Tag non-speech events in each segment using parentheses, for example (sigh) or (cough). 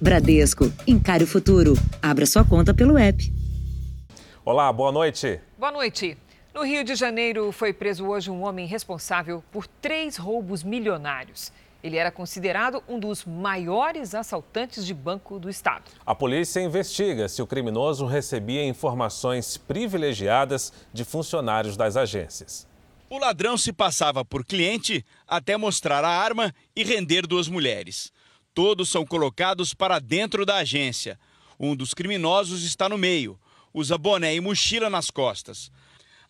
Bradesco, encare o futuro. Abra sua conta pelo app. Olá, boa noite. Boa noite. No Rio de Janeiro foi preso hoje um homem responsável por três roubos milionários. Ele era considerado um dos maiores assaltantes de banco do estado. A polícia investiga se o criminoso recebia informações privilegiadas de funcionários das agências. O ladrão se passava por cliente até mostrar a arma e render duas mulheres. Todos são colocados para dentro da agência. Um dos criminosos está no meio, usa boné e mochila nas costas.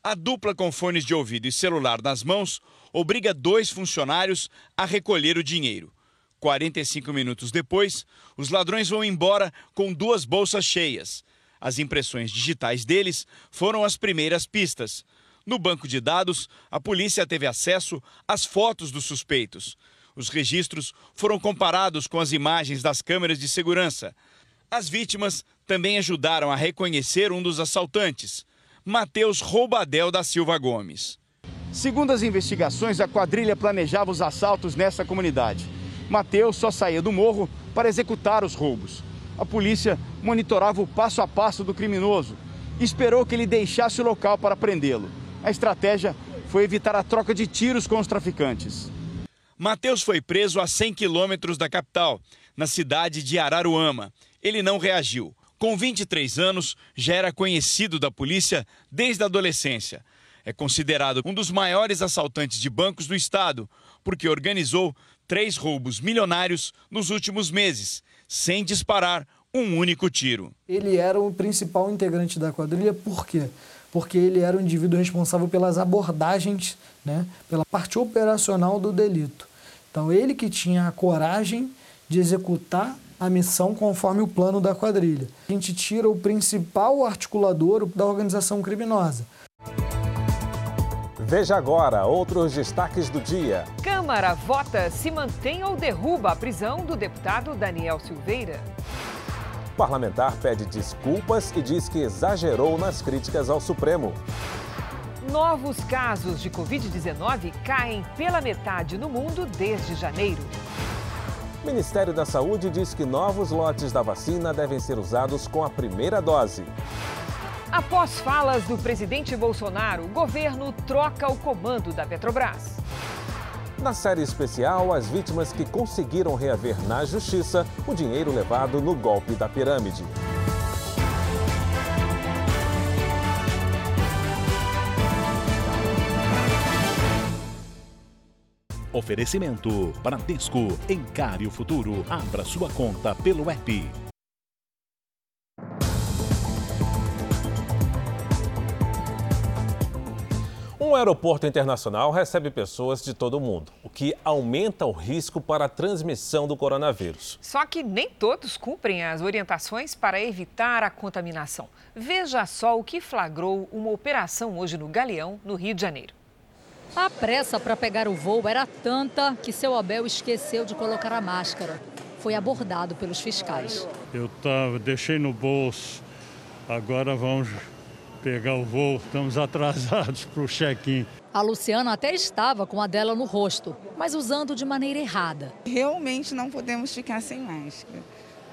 A dupla com fones de ouvido e celular nas mãos obriga dois funcionários a recolher o dinheiro. 45 minutos depois, os ladrões vão embora com duas bolsas cheias. As impressões digitais deles foram as primeiras pistas. No banco de dados, a polícia teve acesso às fotos dos suspeitos. Os registros foram comparados com as imagens das câmeras de segurança. As vítimas também ajudaram a reconhecer um dos assaltantes, Matheus Roubadel da Silva Gomes. Segundo as investigações, a quadrilha planejava os assaltos nessa comunidade. Mateus só saía do morro para executar os roubos. A polícia monitorava o passo a passo do criminoso e esperou que ele deixasse o local para prendê-lo. A estratégia foi evitar a troca de tiros com os traficantes. Mateus foi preso a 100 quilômetros da capital, na cidade de Araruama. Ele não reagiu. Com 23 anos, já era conhecido da polícia desde a adolescência é considerado um dos maiores assaltantes de bancos do estado, porque organizou três roubos milionários nos últimos meses, sem disparar um único tiro. Ele era o principal integrante da quadrilha, por quê? Porque ele era o indivíduo responsável pelas abordagens, né, pela parte operacional do delito. Então, ele que tinha a coragem de executar a missão conforme o plano da quadrilha. A gente tira o principal articulador da organização criminosa. Veja agora outros destaques do dia. Câmara vota se mantém ou derruba a prisão do deputado Daniel Silveira. Parlamentar pede desculpas e diz que exagerou nas críticas ao Supremo. Novos casos de Covid-19 caem pela metade no mundo desde janeiro. O Ministério da Saúde diz que novos lotes da vacina devem ser usados com a primeira dose. Após falas do presidente Bolsonaro, o governo troca o comando da Petrobras. Na série especial, as vítimas que conseguiram reaver na justiça o dinheiro levado no golpe da pirâmide. Oferecimento: Bradesco. Encare o futuro. Abra sua conta pelo app. Um aeroporto internacional recebe pessoas de todo o mundo, o que aumenta o risco para a transmissão do coronavírus. Só que nem todos cumprem as orientações para evitar a contaminação. Veja só o que flagrou uma operação hoje no Galeão, no Rio de Janeiro. A pressa para pegar o voo era tanta que seu Abel esqueceu de colocar a máscara. Foi abordado pelos fiscais. Eu tava, deixei no bolso. Agora vamos pegar o voo, estamos atrasados para o check-in. A Luciana até estava com a dela no rosto, mas usando de maneira errada. Realmente não podemos ficar sem máscara,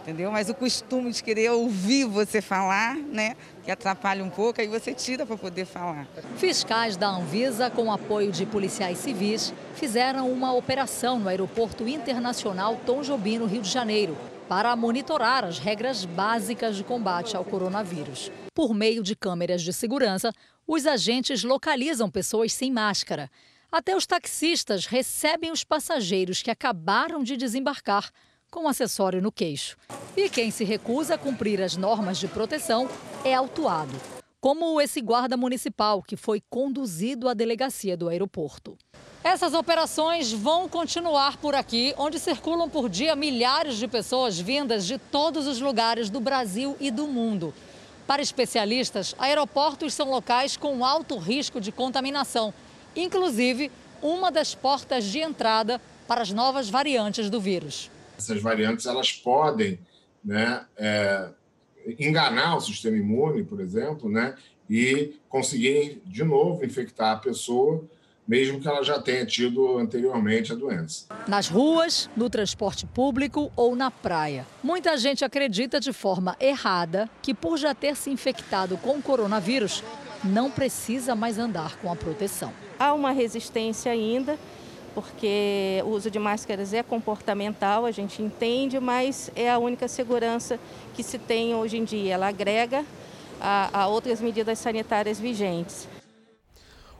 entendeu? Mas o costume de querer ouvir você falar, né, que atrapalha um pouco, aí você tira para poder falar. Fiscais da Anvisa, com apoio de policiais civis, fizeram uma operação no Aeroporto Internacional Tom Jobim, no Rio de Janeiro, para monitorar as regras básicas de combate ao coronavírus. Por meio de câmeras de segurança, os agentes localizam pessoas sem máscara. Até os taxistas recebem os passageiros que acabaram de desembarcar com acessório no queixo. E quem se recusa a cumprir as normas de proteção é autuado, como esse guarda municipal que foi conduzido à delegacia do aeroporto. Essas operações vão continuar por aqui, onde circulam por dia milhares de pessoas vindas de todos os lugares do Brasil e do mundo. Para especialistas, aeroportos são locais com alto risco de contaminação, inclusive uma das portas de entrada para as novas variantes do vírus. Essas variantes elas podem né, é, enganar o sistema imune, por exemplo, né, e conseguirem de novo infectar a pessoa mesmo que ela já tenha tido anteriormente a doença. Nas ruas, no transporte público ou na praia. Muita gente acredita de forma errada que, por já ter se infectado com o coronavírus, não precisa mais andar com a proteção. Há uma resistência ainda, porque o uso de máscaras é comportamental, a gente entende, mas é a única segurança que se tem hoje em dia. Ela agrega a, a outras medidas sanitárias vigentes.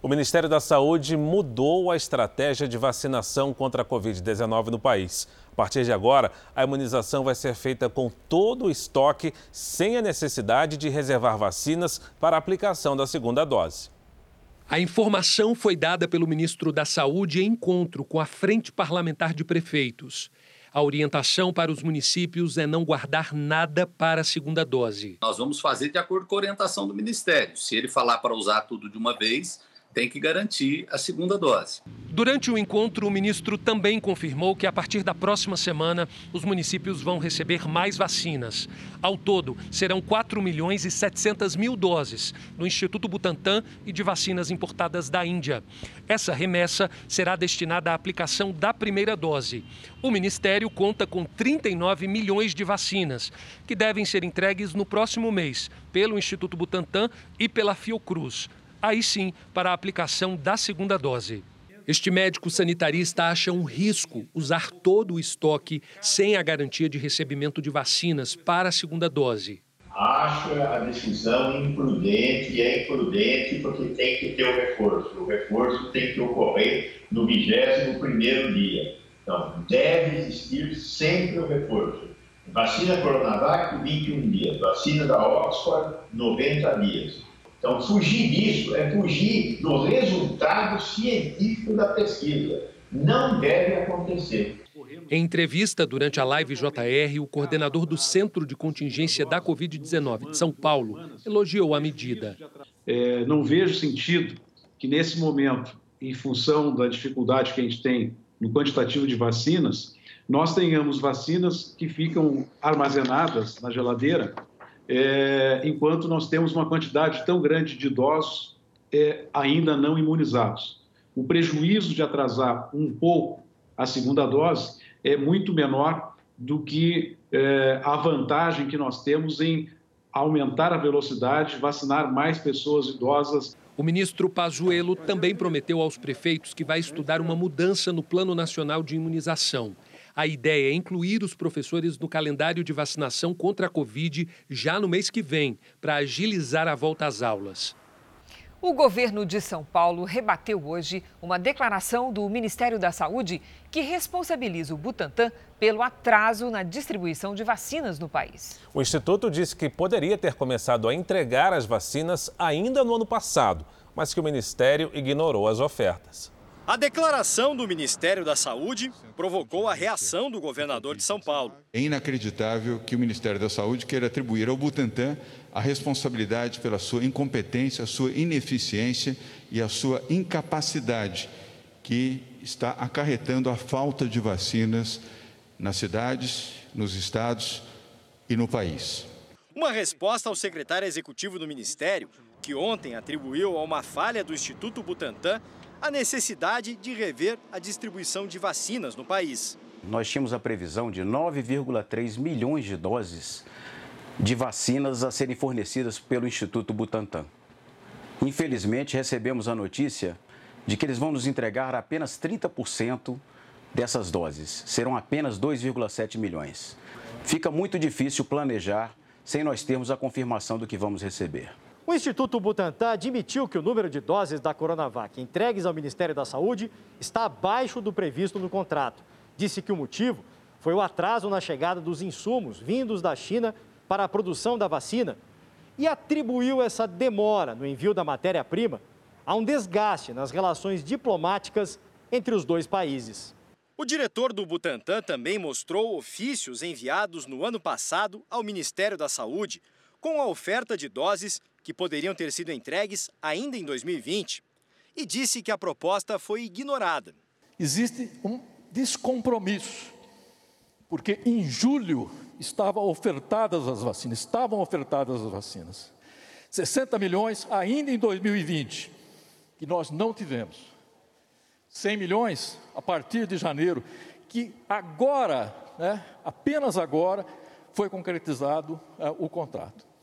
O Ministério da Saúde mudou a estratégia de vacinação contra a Covid-19 no país. A partir de agora, a imunização vai ser feita com todo o estoque, sem a necessidade de reservar vacinas para a aplicação da segunda dose. A informação foi dada pelo ministro da Saúde em encontro com a Frente Parlamentar de Prefeitos. A orientação para os municípios é não guardar nada para a segunda dose. Nós vamos fazer de acordo com a orientação do Ministério. Se ele falar para usar tudo de uma vez, tem que garantir a segunda dose. Durante o encontro, o ministro também confirmou que a partir da próxima semana os municípios vão receber mais vacinas. Ao todo, serão 4 milhões e 700 mil doses do Instituto Butantan e de vacinas importadas da Índia. Essa remessa será destinada à aplicação da primeira dose. O ministério conta com 39 milhões de vacinas, que devem ser entregues no próximo mês pelo Instituto Butantan e pela Fiocruz aí sim para a aplicação da segunda dose. Este médico sanitarista acha um risco usar todo o estoque sem a garantia de recebimento de vacinas para a segunda dose. Acho a decisão imprudente e é imprudente porque tem que ter o reforço. O reforço tem que ocorrer no 21º dia. Então, deve existir sempre o reforço. Vacina Coronavac, 21 dias. Vacina da Oxford, 90 dias. Então, fugir disso é fugir do resultado científico da pesquisa. Não deve acontecer. Em entrevista durante a Live JR, o coordenador do Centro de Contingência da Covid-19 de São Paulo elogiou a medida. É, não vejo sentido que, nesse momento, em função da dificuldade que a gente tem no quantitativo de vacinas, nós tenhamos vacinas que ficam armazenadas na geladeira é, enquanto nós temos uma quantidade tão grande de idosos é, ainda não imunizados. O prejuízo de atrasar um pouco a segunda dose é muito menor do que é, a vantagem que nós temos em aumentar a velocidade, vacinar mais pessoas idosas. O ministro Pazuello também prometeu aos prefeitos que vai estudar uma mudança no Plano Nacional de Imunização. A ideia é incluir os professores no calendário de vacinação contra a Covid já no mês que vem, para agilizar a volta às aulas. O governo de São Paulo rebateu hoje uma declaração do Ministério da Saúde que responsabiliza o Butantan pelo atraso na distribuição de vacinas no país. O Instituto disse que poderia ter começado a entregar as vacinas ainda no ano passado, mas que o Ministério ignorou as ofertas. A declaração do Ministério da Saúde provocou a reação do governador de São Paulo. É inacreditável que o Ministério da Saúde queira atribuir ao Butantan a responsabilidade pela sua incompetência, a sua ineficiência e a sua incapacidade, que está acarretando a falta de vacinas nas cidades, nos estados e no país. Uma resposta ao secretário executivo do Ministério, que ontem atribuiu a uma falha do Instituto Butantan a necessidade de rever a distribuição de vacinas no país. Nós tínhamos a previsão de 9,3 milhões de doses de vacinas a serem fornecidas pelo Instituto Butantan. Infelizmente, recebemos a notícia de que eles vão nos entregar apenas 30% dessas doses. Serão apenas 2,7 milhões. Fica muito difícil planejar sem nós termos a confirmação do que vamos receber. O Instituto Butantan admitiu que o número de doses da Coronavac entregues ao Ministério da Saúde está abaixo do previsto no contrato. Disse que o motivo foi o atraso na chegada dos insumos vindos da China para a produção da vacina e atribuiu essa demora no envio da matéria-prima a um desgaste nas relações diplomáticas entre os dois países. O diretor do Butantan também mostrou ofícios enviados no ano passado ao Ministério da Saúde com a oferta de doses que poderiam ter sido entregues ainda em 2020, e disse que a proposta foi ignorada. Existe um descompromisso, porque em julho estavam ofertadas as vacinas, estavam ofertadas as vacinas. 60 milhões ainda em 2020, que nós não tivemos. 100 milhões a partir de janeiro, que agora, né, apenas agora, foi concretizado uh, o contrato.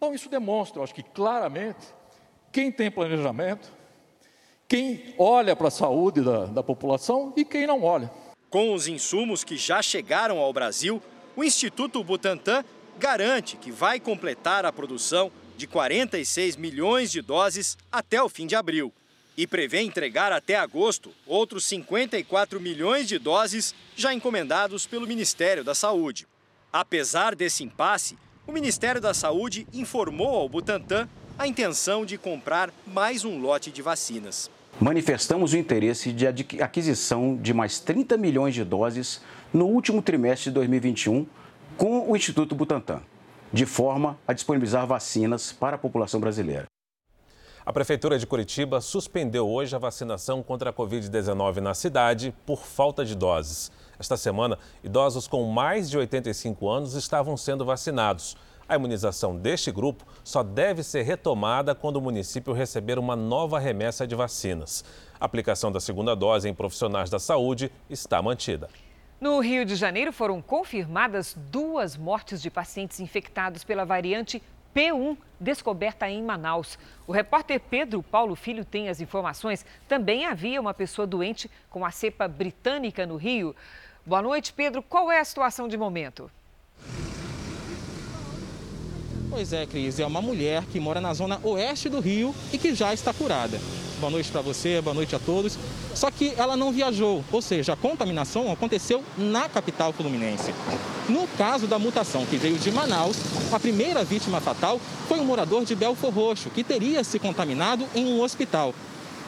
Então, isso demonstra, acho que claramente, quem tem planejamento, quem olha para a saúde da, da população e quem não olha. Com os insumos que já chegaram ao Brasil, o Instituto Butantan garante que vai completar a produção de 46 milhões de doses até o fim de abril e prevê entregar até agosto outros 54 milhões de doses já encomendados pelo Ministério da Saúde. Apesar desse impasse, o Ministério da Saúde informou ao Butantan a intenção de comprar mais um lote de vacinas. Manifestamos o interesse de aquisição de mais 30 milhões de doses no último trimestre de 2021 com o Instituto Butantan, de forma a disponibilizar vacinas para a população brasileira. A Prefeitura de Curitiba suspendeu hoje a vacinação contra a Covid-19 na cidade por falta de doses. Esta semana, idosos com mais de 85 anos estavam sendo vacinados. A imunização deste grupo só deve ser retomada quando o município receber uma nova remessa de vacinas. A aplicação da segunda dose em profissionais da saúde está mantida. No Rio de Janeiro foram confirmadas duas mortes de pacientes infectados pela variante P1, descoberta em Manaus. O repórter Pedro Paulo Filho tem as informações. Também havia uma pessoa doente com a cepa britânica no Rio. Boa noite, Pedro. Qual é a situação de momento? Pois é, Cris, é uma mulher que mora na zona oeste do Rio e que já está curada. Boa noite para você, boa noite a todos. Só que ela não viajou, ou seja, a contaminação aconteceu na capital fluminense. No caso da mutação que veio de Manaus, a primeira vítima fatal foi um morador de Belfor Roxo, que teria se contaminado em um hospital.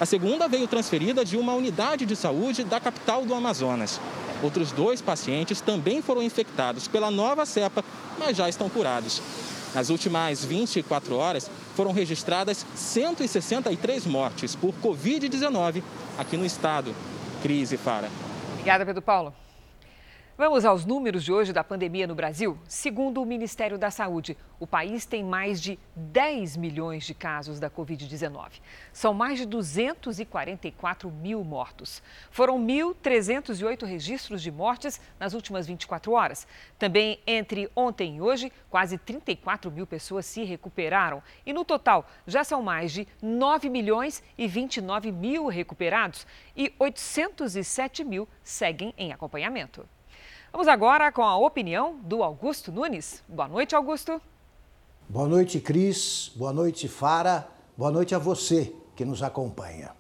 A segunda veio transferida de uma unidade de saúde da capital do Amazonas. Outros dois pacientes também foram infectados pela nova cepa, mas já estão curados. Nas últimas 24 horas, foram registradas 163 mortes por Covid-19 aqui no estado. Crise, Fara. Obrigada, Pedro Paulo. Vamos aos números de hoje da pandemia no Brasil. Segundo o Ministério da Saúde, o país tem mais de 10 milhões de casos da Covid-19. São mais de 244 mil mortos. Foram 1.308 registros de mortes nas últimas 24 horas. Também entre ontem e hoje, quase 34 mil pessoas se recuperaram. E no total, já são mais de 9 milhões e 29 mil recuperados e 807 mil seguem em acompanhamento. Vamos agora com a opinião do Augusto Nunes. Boa noite, Augusto. Boa noite, Cris. Boa noite, Fara. Boa noite a você que nos acompanha.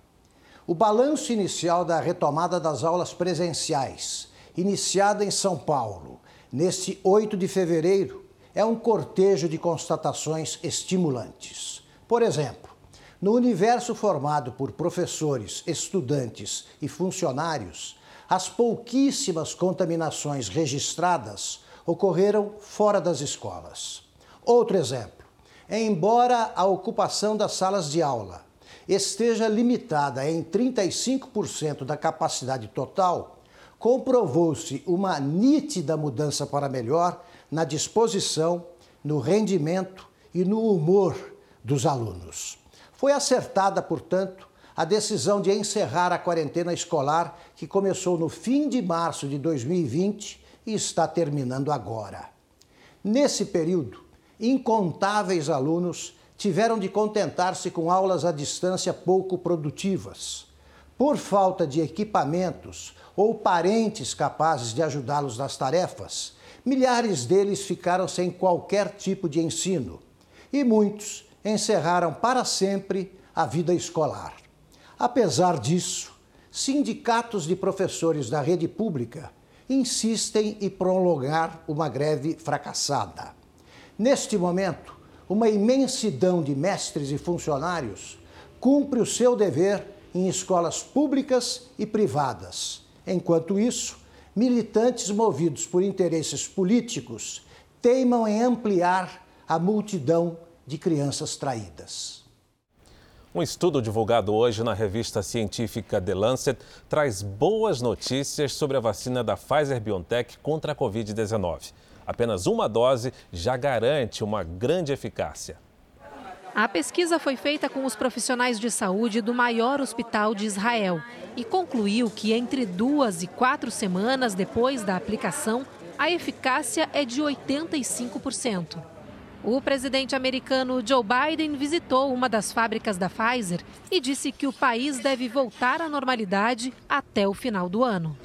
O balanço inicial da retomada das aulas presenciais, iniciada em São Paulo, neste 8 de fevereiro, é um cortejo de constatações estimulantes. Por exemplo, no universo formado por professores, estudantes e funcionários, as pouquíssimas contaminações registradas ocorreram fora das escolas. Outro exemplo: embora a ocupação das salas de aula esteja limitada em 35% da capacidade total, comprovou-se uma nítida mudança para melhor na disposição, no rendimento e no humor dos alunos. Foi acertada, portanto, a decisão de encerrar a quarentena escolar que começou no fim de março de 2020 e está terminando agora. Nesse período, incontáveis alunos tiveram de contentar-se com aulas à distância pouco produtivas. Por falta de equipamentos ou parentes capazes de ajudá-los nas tarefas, milhares deles ficaram sem qualquer tipo de ensino e muitos encerraram para sempre a vida escolar. Apesar disso, sindicatos de professores da rede pública insistem em prolongar uma greve fracassada. Neste momento, uma imensidão de mestres e funcionários cumpre o seu dever em escolas públicas e privadas. Enquanto isso, militantes movidos por interesses políticos teimam em ampliar a multidão de crianças traídas. Um estudo divulgado hoje na revista científica The Lancet traz boas notícias sobre a vacina da Pfizer BioNTech contra a Covid-19. Apenas uma dose já garante uma grande eficácia. A pesquisa foi feita com os profissionais de saúde do maior hospital de Israel e concluiu que entre duas e quatro semanas depois da aplicação, a eficácia é de 85%. O presidente americano Joe Biden visitou uma das fábricas da Pfizer e disse que o país deve voltar à normalidade até o final do ano.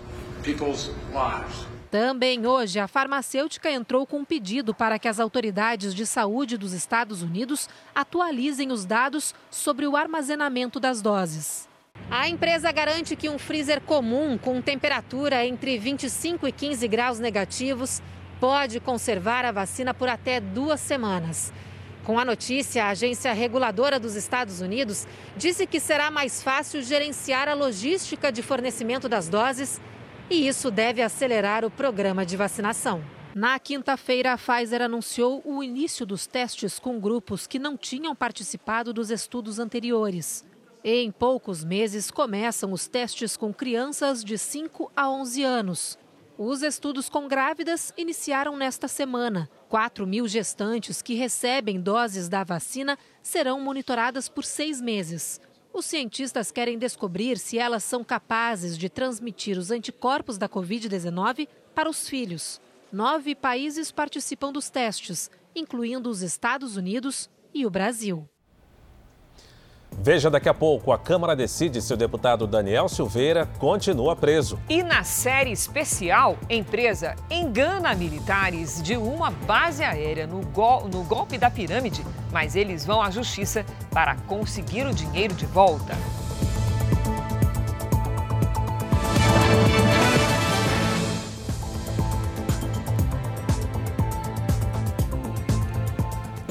Também hoje, a farmacêutica entrou com um pedido para que as autoridades de saúde dos Estados Unidos atualizem os dados sobre o armazenamento das doses. A empresa garante que um freezer comum com temperatura entre 25 e 15 graus negativos pode conservar a vacina por até duas semanas. Com a notícia, a agência reguladora dos Estados Unidos disse que será mais fácil gerenciar a logística de fornecimento das doses e isso deve acelerar o programa de vacinação. Na quinta-feira, a Pfizer anunciou o início dos testes com grupos que não tinham participado dos estudos anteriores. Em poucos meses, começam os testes com crianças de 5 a 11 anos. Os estudos com grávidas iniciaram nesta semana. 4 mil gestantes que recebem doses da vacina serão monitoradas por seis meses. Os cientistas querem descobrir se elas são capazes de transmitir os anticorpos da Covid-19 para os filhos. Nove países participam dos testes, incluindo os Estados Unidos e o Brasil. Veja daqui a pouco, a Câmara decide se o deputado Daniel Silveira continua preso. E na série especial, empresa engana militares de uma base aérea no, no golpe da pirâmide, mas eles vão à justiça para conseguir o dinheiro de volta.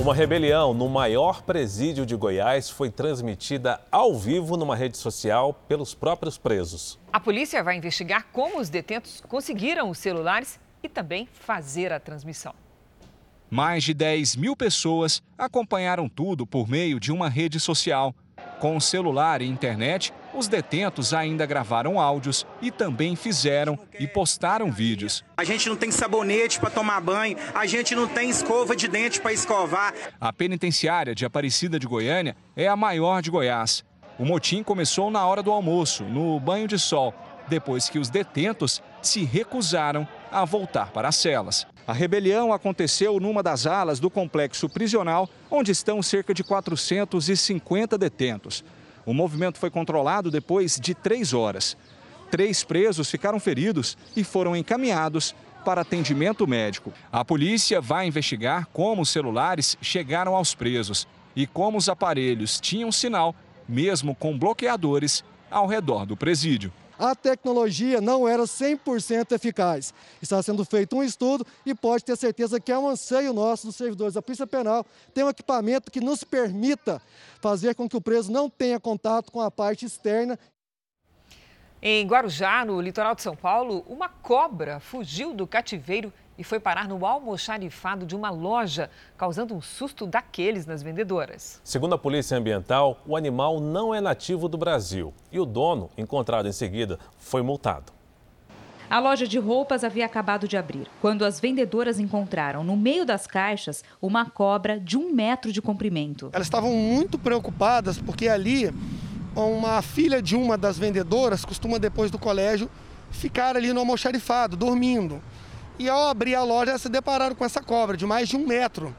Uma rebelião no maior presídio de Goiás foi transmitida ao vivo numa rede social pelos próprios presos. A polícia vai investigar como os detentos conseguiram os celulares e também fazer a transmissão. Mais de 10 mil pessoas acompanharam tudo por meio de uma rede social. Com o celular e internet, os detentos ainda gravaram áudios e também fizeram e postaram vídeos. A gente não tem sabonete para tomar banho, a gente não tem escova de dente para escovar. A penitenciária de Aparecida de Goiânia é a maior de Goiás. O motim começou na hora do almoço, no banho de sol, depois que os detentos se recusaram a voltar para as celas. A rebelião aconteceu numa das alas do complexo prisional, onde estão cerca de 450 detentos. O movimento foi controlado depois de três horas. Três presos ficaram feridos e foram encaminhados para atendimento médico. A polícia vai investigar como os celulares chegaram aos presos e como os aparelhos tinham sinal, mesmo com bloqueadores, ao redor do presídio a tecnologia não era 100% eficaz. Está sendo feito um estudo e pode ter certeza que é um anseio nosso dos servidores da Polícia Penal ter um equipamento que nos permita fazer com que o preso não tenha contato com a parte externa. Em Guarujá, no litoral de São Paulo, uma cobra fugiu do cativeiro e foi parar no almoxarifado de uma loja, causando um susto daqueles nas vendedoras. Segundo a Polícia Ambiental, o animal não é nativo do Brasil e o dono, encontrado em seguida, foi multado. A loja de roupas havia acabado de abrir, quando as vendedoras encontraram no meio das caixas uma cobra de um metro de comprimento. Elas estavam muito preocupadas porque ali uma filha de uma das vendedoras costuma, depois do colégio, ficar ali no almoxarifado, dormindo. E ao abrir a loja, se depararam com essa cobra de mais de um metro.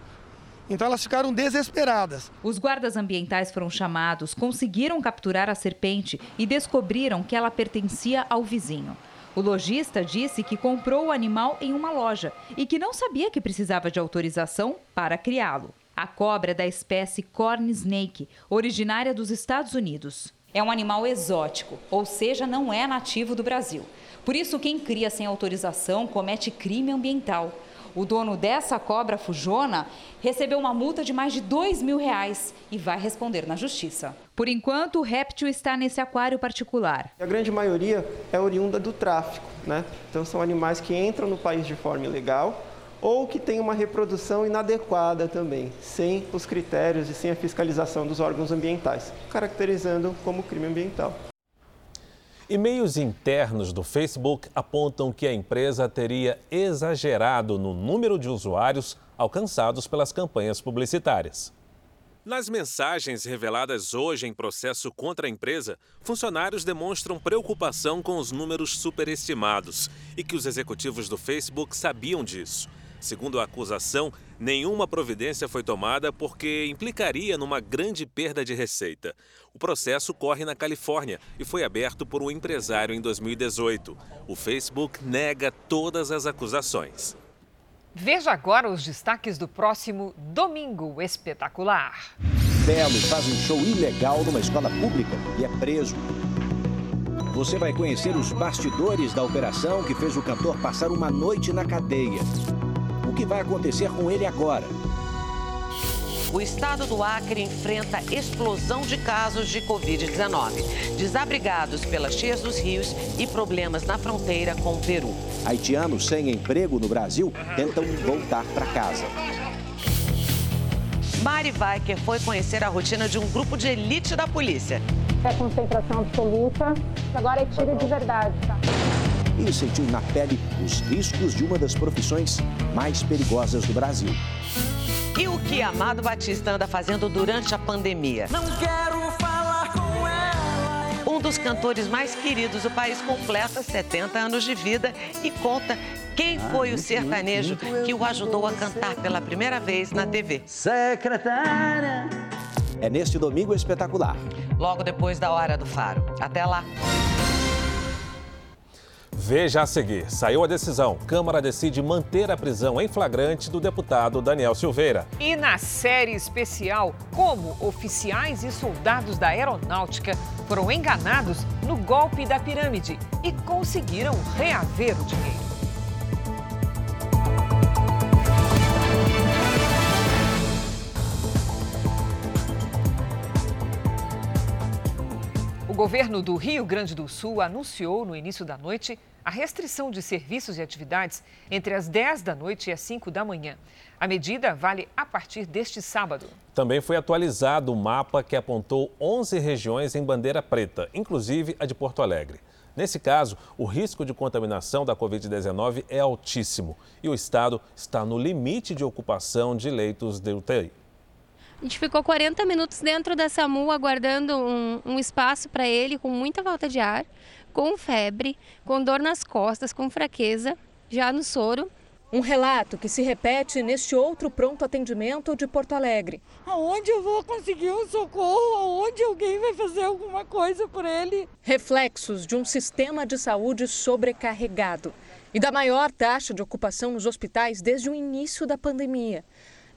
Então elas ficaram desesperadas. Os guardas ambientais foram chamados, conseguiram capturar a serpente e descobriram que ela pertencia ao vizinho. O lojista disse que comprou o animal em uma loja e que não sabia que precisava de autorização para criá-lo. A cobra é da espécie corn snake, originária dos Estados Unidos. É um animal exótico, ou seja, não é nativo do Brasil. Por isso, quem cria sem autorização comete crime ambiental. O dono dessa cobra fujona recebeu uma multa de mais de dois mil reais e vai responder na justiça. Por enquanto, o réptil está nesse aquário particular. A grande maioria é oriunda do tráfico, né? Então são animais que entram no país de forma ilegal ou que têm uma reprodução inadequada também, sem os critérios e sem a fiscalização dos órgãos ambientais, caracterizando como crime ambiental. E-mails internos do Facebook apontam que a empresa teria exagerado no número de usuários alcançados pelas campanhas publicitárias. Nas mensagens reveladas hoje em processo contra a empresa, funcionários demonstram preocupação com os números superestimados e que os executivos do Facebook sabiam disso. Segundo a acusação, nenhuma providência foi tomada porque implicaria numa grande perda de receita. O processo corre na Califórnia e foi aberto por um empresário em 2018. O Facebook nega todas as acusações. Veja agora os destaques do próximo Domingo Espetacular. Belo faz um show ilegal numa escola pública e é preso. Você vai conhecer os bastidores da operação que fez o cantor passar uma noite na cadeia. O que vai acontecer com ele agora? O estado do Acre enfrenta explosão de casos de Covid-19, desabrigados pelas cheias dos rios e problemas na fronteira com o Peru. Haitianos sem emprego no Brasil tentam voltar para casa. Mari Weicker foi conhecer a rotina de um grupo de elite da polícia. É concentração absoluta, agora é tiro de verdade, tá? E sentiu na pele os riscos de uma das profissões mais perigosas do Brasil. E o que Amado Batista anda fazendo durante a pandemia? Não quero falar com ela. Um dos cantores mais queridos do país completa 70 anos de vida e conta quem foi o sertanejo que o ajudou a cantar pela primeira vez na TV. Secretária. É neste domingo espetacular. Logo depois da hora do faro. Até lá. Veja a seguir. Saiu a decisão. Câmara decide manter a prisão em flagrante do deputado Daniel Silveira. E na série especial, como oficiais e soldados da aeronáutica foram enganados no golpe da pirâmide e conseguiram reaver o dinheiro. Governo do Rio Grande do Sul anunciou no início da noite a restrição de serviços e atividades entre as 10 da noite e as 5 da manhã. A medida vale a partir deste sábado. Também foi atualizado o mapa que apontou 11 regiões em bandeira preta, inclusive a de Porto Alegre. Nesse caso, o risco de contaminação da Covid-19 é altíssimo e o estado está no limite de ocupação de leitos de UTI. A gente ficou 40 minutos dentro da SAMU aguardando um, um espaço para ele, com muita falta de ar, com febre, com dor nas costas, com fraqueza, já no soro. Um relato que se repete neste outro pronto atendimento de Porto Alegre. Aonde eu vou conseguir um socorro? Aonde alguém vai fazer alguma coisa por ele? Reflexos de um sistema de saúde sobrecarregado e da maior taxa de ocupação nos hospitais desde o início da pandemia.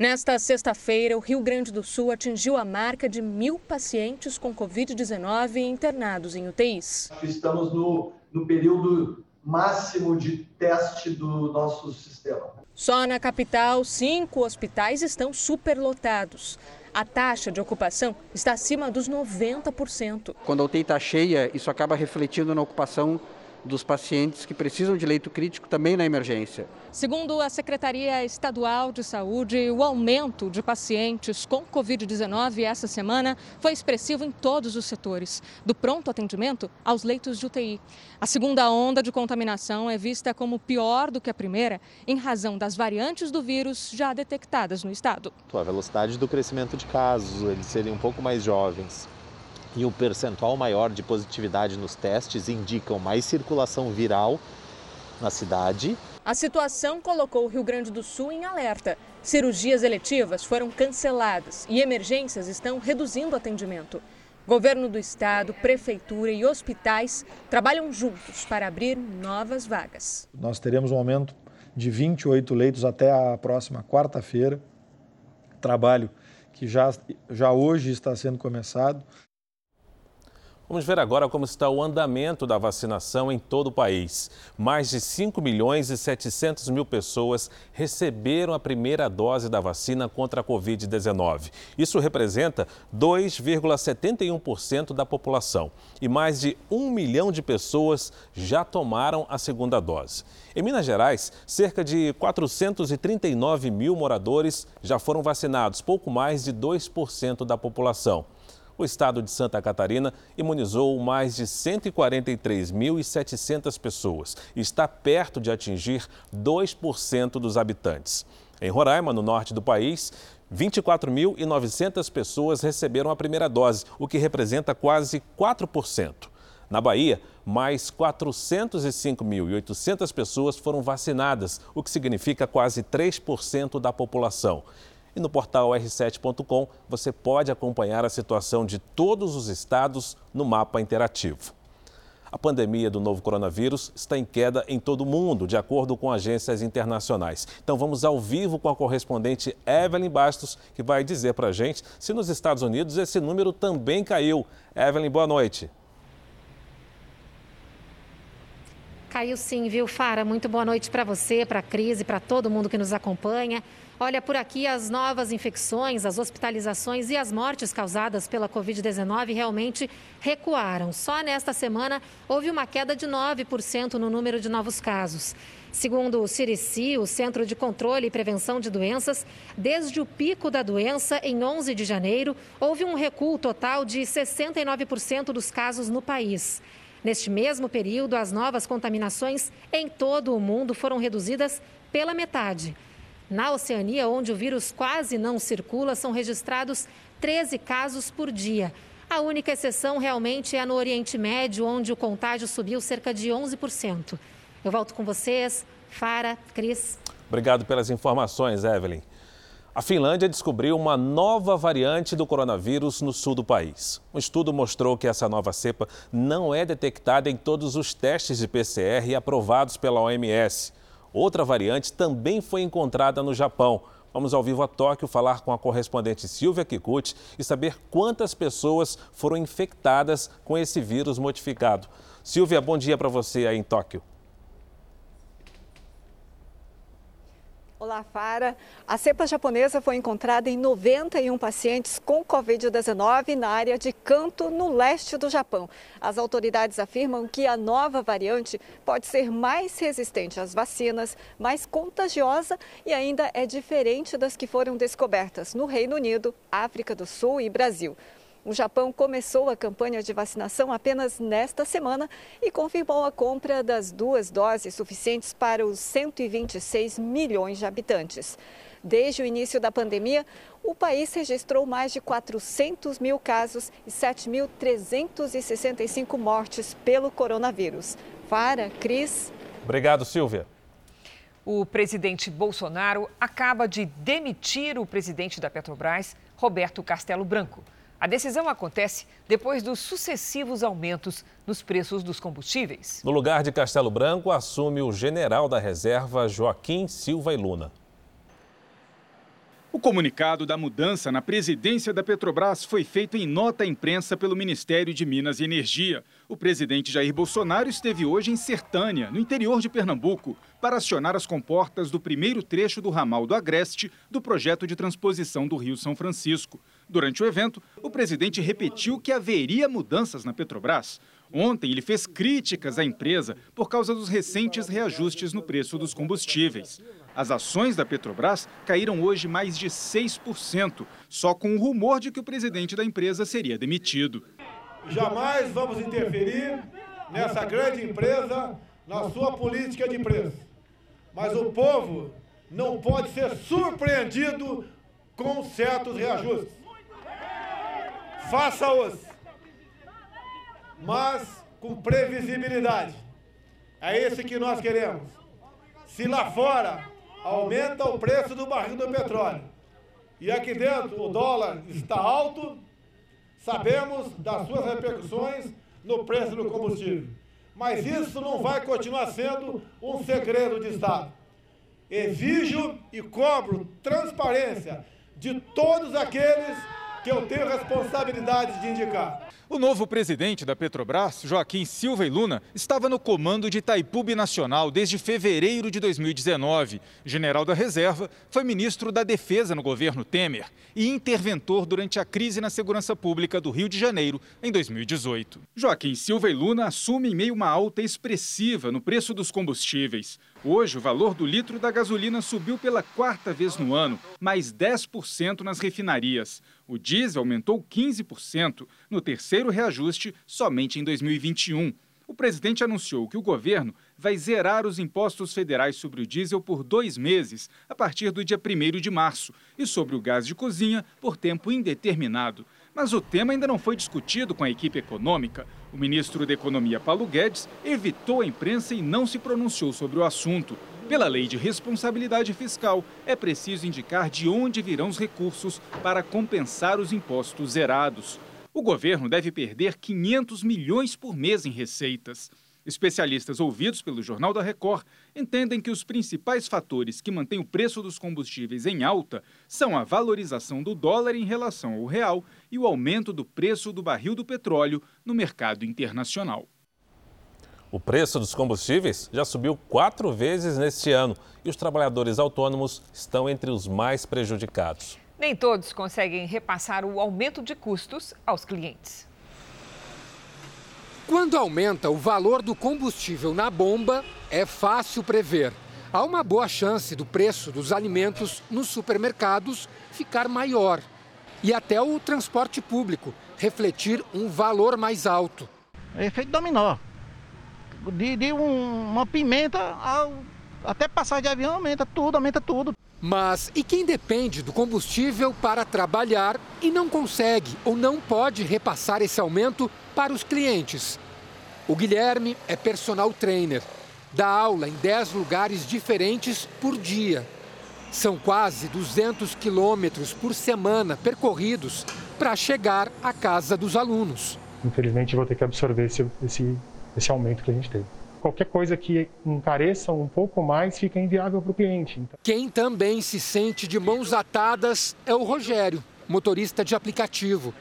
Nesta sexta-feira, o Rio Grande do Sul atingiu a marca de mil pacientes com Covid-19 internados em UTIs. Estamos no, no período máximo de teste do nosso sistema. Só na capital, cinco hospitais estão superlotados. A taxa de ocupação está acima dos 90%. Quando a UTI está cheia, isso acaba refletindo na ocupação dos pacientes que precisam de leito crítico também na emergência. Segundo a Secretaria Estadual de Saúde, o aumento de pacientes com Covid-19 essa semana foi expressivo em todos os setores, do pronto atendimento aos leitos de UTI. A segunda onda de contaminação é vista como pior do que a primeira, em razão das variantes do vírus já detectadas no estado. A velocidade do crescimento de casos, eles serem um pouco mais jovens e o percentual maior de positividade nos testes indicam mais circulação viral na cidade. A situação colocou o Rio Grande do Sul em alerta. Cirurgias eletivas foram canceladas e emergências estão reduzindo o atendimento. Governo do estado, prefeitura e hospitais trabalham juntos para abrir novas vagas. Nós teremos um aumento de 28 leitos até a próxima quarta-feira. Trabalho que já, já hoje está sendo começado. Vamos ver agora como está o andamento da vacinação em todo o país. Mais de 5 milhões e 700 mil pessoas receberam a primeira dose da vacina contra a Covid-19. Isso representa 2,71% da população. E mais de 1 milhão de pessoas já tomaram a segunda dose. Em Minas Gerais, cerca de 439 mil moradores já foram vacinados, pouco mais de 2% da população o estado de Santa Catarina imunizou mais de 143.700 pessoas e está perto de atingir 2% dos habitantes. Em Roraima, no norte do país, 24.900 pessoas receberam a primeira dose, o que representa quase 4%. Na Bahia, mais 405.800 pessoas foram vacinadas, o que significa quase 3% da população. E no portal r7.com você pode acompanhar a situação de todos os estados no mapa interativo. A pandemia do novo coronavírus está em queda em todo o mundo, de acordo com agências internacionais. Então vamos ao vivo com a correspondente Evelyn Bastos, que vai dizer para a gente se nos Estados Unidos esse número também caiu. Evelyn, boa noite. Caiu sim, viu, Fara? Muito boa noite para você, para a Cris e para todo mundo que nos acompanha. Olha, por aqui as novas infecções, as hospitalizações e as mortes causadas pela Covid-19 realmente recuaram. Só nesta semana houve uma queda de 9% no número de novos casos. Segundo o CIRICI, o Centro de Controle e Prevenção de Doenças, desde o pico da doença, em 11 de janeiro, houve um recuo total de 69% dos casos no país. Neste mesmo período, as novas contaminações em todo o mundo foram reduzidas pela metade. Na Oceania, onde o vírus quase não circula, são registrados 13 casos por dia. A única exceção realmente é no Oriente Médio, onde o contágio subiu cerca de 11%. Eu volto com vocês, Fara, Cris. Obrigado pelas informações, Evelyn. A Finlândia descobriu uma nova variante do coronavírus no sul do país. Um estudo mostrou que essa nova cepa não é detectada em todos os testes de PCR aprovados pela OMS. Outra variante também foi encontrada no Japão. Vamos ao vivo a Tóquio falar com a correspondente Silvia Kikuchi e saber quantas pessoas foram infectadas com esse vírus modificado. Silvia, bom dia para você aí em Tóquio. Olá, Fara. A cepa japonesa foi encontrada em 91 pacientes com Covid-19 na área de Kanto, no leste do Japão. As autoridades afirmam que a nova variante pode ser mais resistente às vacinas, mais contagiosa e ainda é diferente das que foram descobertas no Reino Unido, África do Sul e Brasil. O Japão começou a campanha de vacinação apenas nesta semana e confirmou a compra das duas doses suficientes para os 126 milhões de habitantes. Desde o início da pandemia, o país registrou mais de 400 mil casos e 7.365 mortes pelo coronavírus. Fara, Cris. Obrigado, Silvia. O presidente Bolsonaro acaba de demitir o presidente da Petrobras, Roberto Castelo Branco. A decisão acontece depois dos sucessivos aumentos nos preços dos combustíveis. No lugar de Castelo Branco, assume o general da reserva Joaquim Silva e Luna. O comunicado da mudança na presidência da Petrobras foi feito em nota à imprensa pelo Ministério de Minas e Energia. O presidente Jair Bolsonaro esteve hoje em Sertânia, no interior de Pernambuco, para acionar as comportas do primeiro trecho do ramal do Agreste do projeto de transposição do Rio São Francisco. Durante o evento, o presidente repetiu que haveria mudanças na Petrobras. Ontem, ele fez críticas à empresa por causa dos recentes reajustes no preço dos combustíveis. As ações da Petrobras caíram hoje mais de 6%, só com o rumor de que o presidente da empresa seria demitido. Jamais vamos interferir nessa grande empresa, na sua política de preço. Mas o povo não pode ser surpreendido com certos reajustes. Faça-os, mas com previsibilidade. É esse que nós queremos. Se lá fora aumenta o preço do barril do petróleo. E aqui dentro o dólar está alto, sabemos das suas repercussões no preço do combustível. Mas isso não vai continuar sendo um segredo de Estado. Exijo e cobro transparência de todos aqueles que eu tenho responsabilidade de indicar. O novo presidente da Petrobras, Joaquim Silva e Luna, estava no comando de Itaipu Nacional desde fevereiro de 2019. General da Reserva, foi ministro da Defesa no governo Temer e interventor durante a crise na segurança pública do Rio de Janeiro em 2018. Joaquim Silva e Luna assume em meio uma alta expressiva no preço dos combustíveis. Hoje, o valor do litro da gasolina subiu pela quarta vez no ano, mais 10% nas refinarias. O diesel aumentou 15% no terceiro reajuste somente em 2021. O presidente anunciou que o governo vai zerar os impostos federais sobre o diesel por dois meses, a partir do dia 1 de março, e sobre o gás de cozinha por tempo indeterminado. Mas o tema ainda não foi discutido com a equipe econômica. O ministro da Economia, Paulo Guedes, evitou a imprensa e não se pronunciou sobre o assunto. Pela lei de responsabilidade fiscal, é preciso indicar de onde virão os recursos para compensar os impostos zerados. O governo deve perder 500 milhões por mês em receitas. Especialistas ouvidos pelo Jornal da Record entendem que os principais fatores que mantêm o preço dos combustíveis em alta são a valorização do dólar em relação ao real e o aumento do preço do barril do petróleo no mercado internacional. O preço dos combustíveis já subiu quatro vezes neste ano e os trabalhadores autônomos estão entre os mais prejudicados. Nem todos conseguem repassar o aumento de custos aos clientes. Quando aumenta o valor do combustível na bomba, é fácil prever. Há uma boa chance do preço dos alimentos nos supermercados ficar maior e até o transporte público refletir um valor mais alto. É efeito dominó de, de um, uma pimenta ao, até passar de avião aumenta tudo, aumenta tudo. Mas e quem depende do combustível para trabalhar e não consegue ou não pode repassar esse aumento para os clientes? O Guilherme é personal trainer, dá aula em 10 lugares diferentes por dia. São quase 200 quilômetros por semana percorridos para chegar à casa dos alunos. Infelizmente, vou ter que absorver esse, esse esse aumento que a gente teve. Qualquer coisa que encareça um pouco mais fica inviável para o cliente. Então. Quem também se sente de mãos atadas é o Rogério, motorista de aplicativo.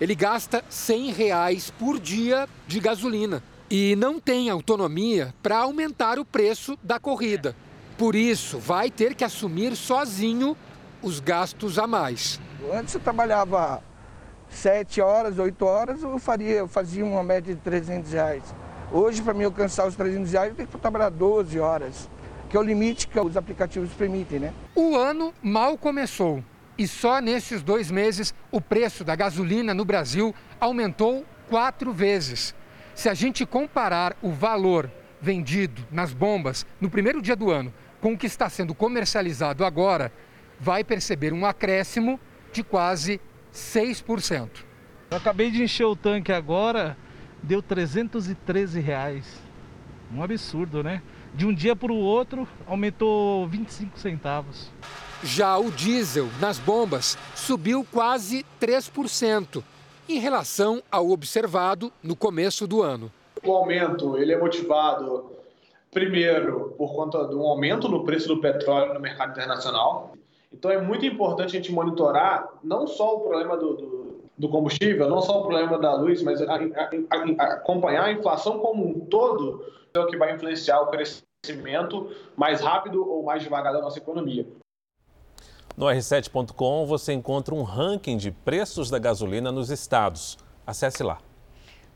Ele gasta 100 reais por dia de gasolina e não tem autonomia para aumentar o preço da corrida. Por isso, vai ter que assumir sozinho os gastos a mais. Antes eu trabalhava 7 horas, 8 horas, eu, faria, eu fazia uma média de 300 reais. Hoje, para mim alcançar os 300 reais, eu tenho que trabalhar 12 horas, que é o limite que os aplicativos permitem, né? O ano mal começou e só nesses dois meses o preço da gasolina no Brasil aumentou quatro vezes. Se a gente comparar o valor vendido nas bombas no primeiro dia do ano com o que está sendo comercializado agora, vai perceber um acréscimo de quase 6%. Eu acabei de encher o tanque agora, deu 313 reais. Um absurdo, né? De um dia para o outro aumentou 25 centavos. Já o diesel nas bombas subiu quase 3% em relação ao observado no começo do ano. O aumento ele é motivado primeiro por conta de um aumento no preço do petróleo no mercado internacional. Então é muito importante a gente monitorar não só o problema do, do do combustível, não só o problema da luz, mas a, a, a, acompanhar a inflação como um todo é o que vai influenciar o crescimento mais rápido ou mais devagar da nossa economia. No r7.com você encontra um ranking de preços da gasolina nos estados. Acesse lá.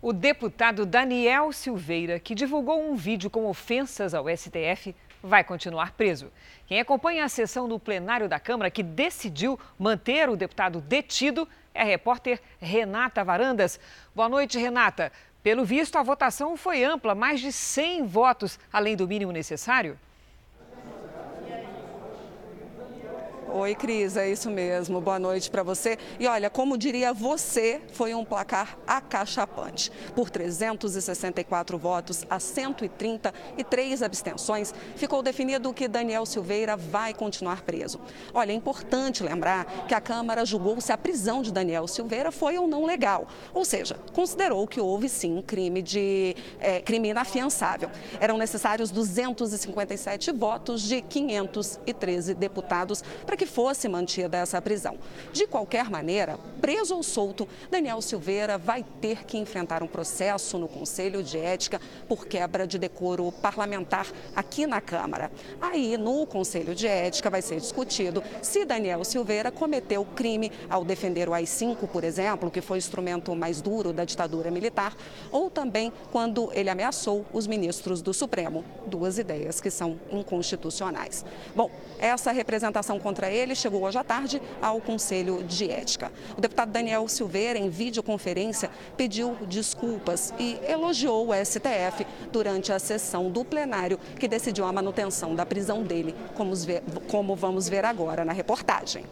O deputado Daniel Silveira, que divulgou um vídeo com ofensas ao STF, vai continuar preso. Quem acompanha a sessão do plenário da Câmara que decidiu manter o deputado detido é a repórter Renata Varandas. Boa noite, Renata. Pelo visto, a votação foi ampla, mais de 100 votos, além do mínimo necessário? Oi, Cris, é isso mesmo. Boa noite para você. E olha, como diria você, foi um placar acachapante. Por 364 votos a 133 abstenções, ficou definido que Daniel Silveira vai continuar preso. Olha, é importante lembrar que a Câmara julgou se a prisão de Daniel Silveira foi ou não legal. Ou seja, considerou que houve sim crime de é, crime inafiançável. Eram necessários 257 votos de 513 deputados para que fosse mantida essa prisão. De qualquer maneira, preso ou solto, Daniel Silveira vai ter que enfrentar um processo no Conselho de Ética por quebra de decoro parlamentar aqui na Câmara. Aí, no Conselho de Ética, vai ser discutido se Daniel Silveira cometeu crime ao defender o AI-5, por exemplo, que foi o instrumento mais duro da ditadura militar, ou também quando ele ameaçou os ministros do Supremo. Duas ideias que são inconstitucionais. Bom, essa representação contra ele ele chegou hoje à tarde ao Conselho de Ética. O deputado Daniel Silveira, em videoconferência, pediu desculpas e elogiou o STF durante a sessão do plenário que decidiu a manutenção da prisão dele, como vamos ver agora na reportagem.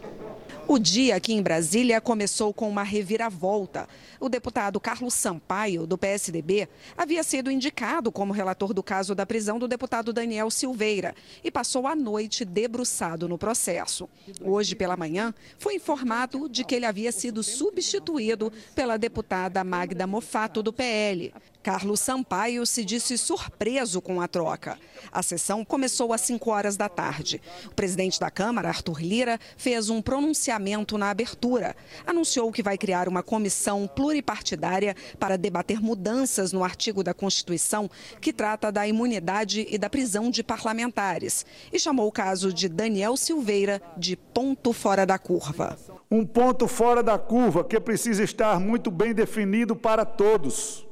O dia aqui em Brasília começou com uma reviravolta. O deputado Carlos Sampaio, do PSDB, havia sido indicado como relator do caso da prisão do deputado Daniel Silveira e passou a noite debruçado no processo. Hoje pela manhã, foi informado de que ele havia sido substituído pela deputada Magda Mofato, do PL. Carlos Sampaio se disse surpreso com a troca. A sessão começou às 5 horas da tarde. O presidente da Câmara, Arthur Lira, fez um pronunciamento na abertura. Anunciou que vai criar uma comissão pluripartidária para debater mudanças no artigo da Constituição que trata da imunidade e da prisão de parlamentares. E chamou o caso de Daniel Silveira de ponto fora da curva. Um ponto fora da curva que precisa estar muito bem definido para todos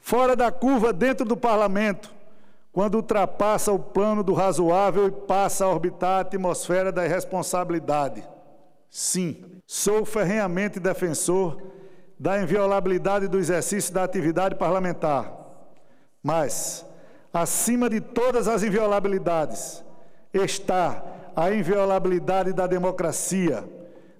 fora da curva dentro do parlamento, quando ultrapassa o plano do razoável e passa a orbitar a atmosfera da irresponsabilidade. Sim, sou ferrenhamente defensor da inviolabilidade do exercício da atividade parlamentar. Mas, acima de todas as inviolabilidades, está a inviolabilidade da democracia.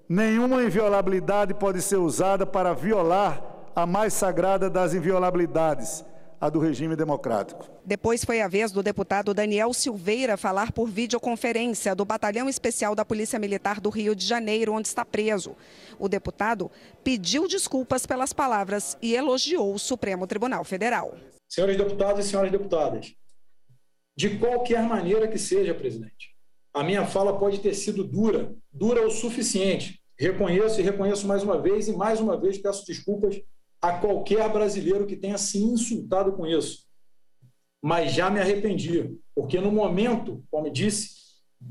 Nenhuma inviolabilidade pode ser usada para violar a mais sagrada das inviolabilidades, a do regime democrático. Depois foi a vez do deputado Daniel Silveira falar por videoconferência do Batalhão Especial da Polícia Militar do Rio de Janeiro, onde está preso. O deputado pediu desculpas pelas palavras e elogiou o Supremo Tribunal Federal. Senhores deputados e senhoras deputadas, de qualquer maneira que seja, presidente, a minha fala pode ter sido dura, dura o suficiente. Reconheço e reconheço mais uma vez e mais uma vez peço desculpas a qualquer brasileiro que tenha se insultado com isso. Mas já me arrependi, porque no momento, como disse,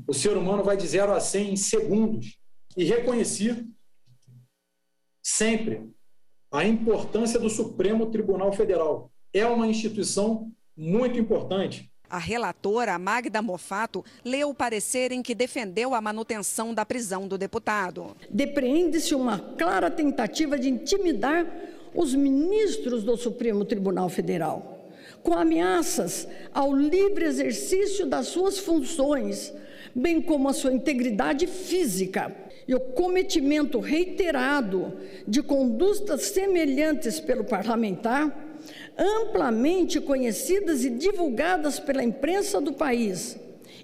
o ser humano vai de 0 a 100 em segundos. E reconheci sempre a importância do Supremo Tribunal Federal. É uma instituição muito importante. A relatora Magda Mofato leu o parecer em que defendeu a manutenção da prisão do deputado. Depreende-se uma clara tentativa de intimidar os ministros do Supremo Tribunal Federal, com ameaças ao livre exercício das suas funções, bem como a sua integridade física e o cometimento reiterado de condutas semelhantes pelo parlamentar, amplamente conhecidas e divulgadas pela imprensa do país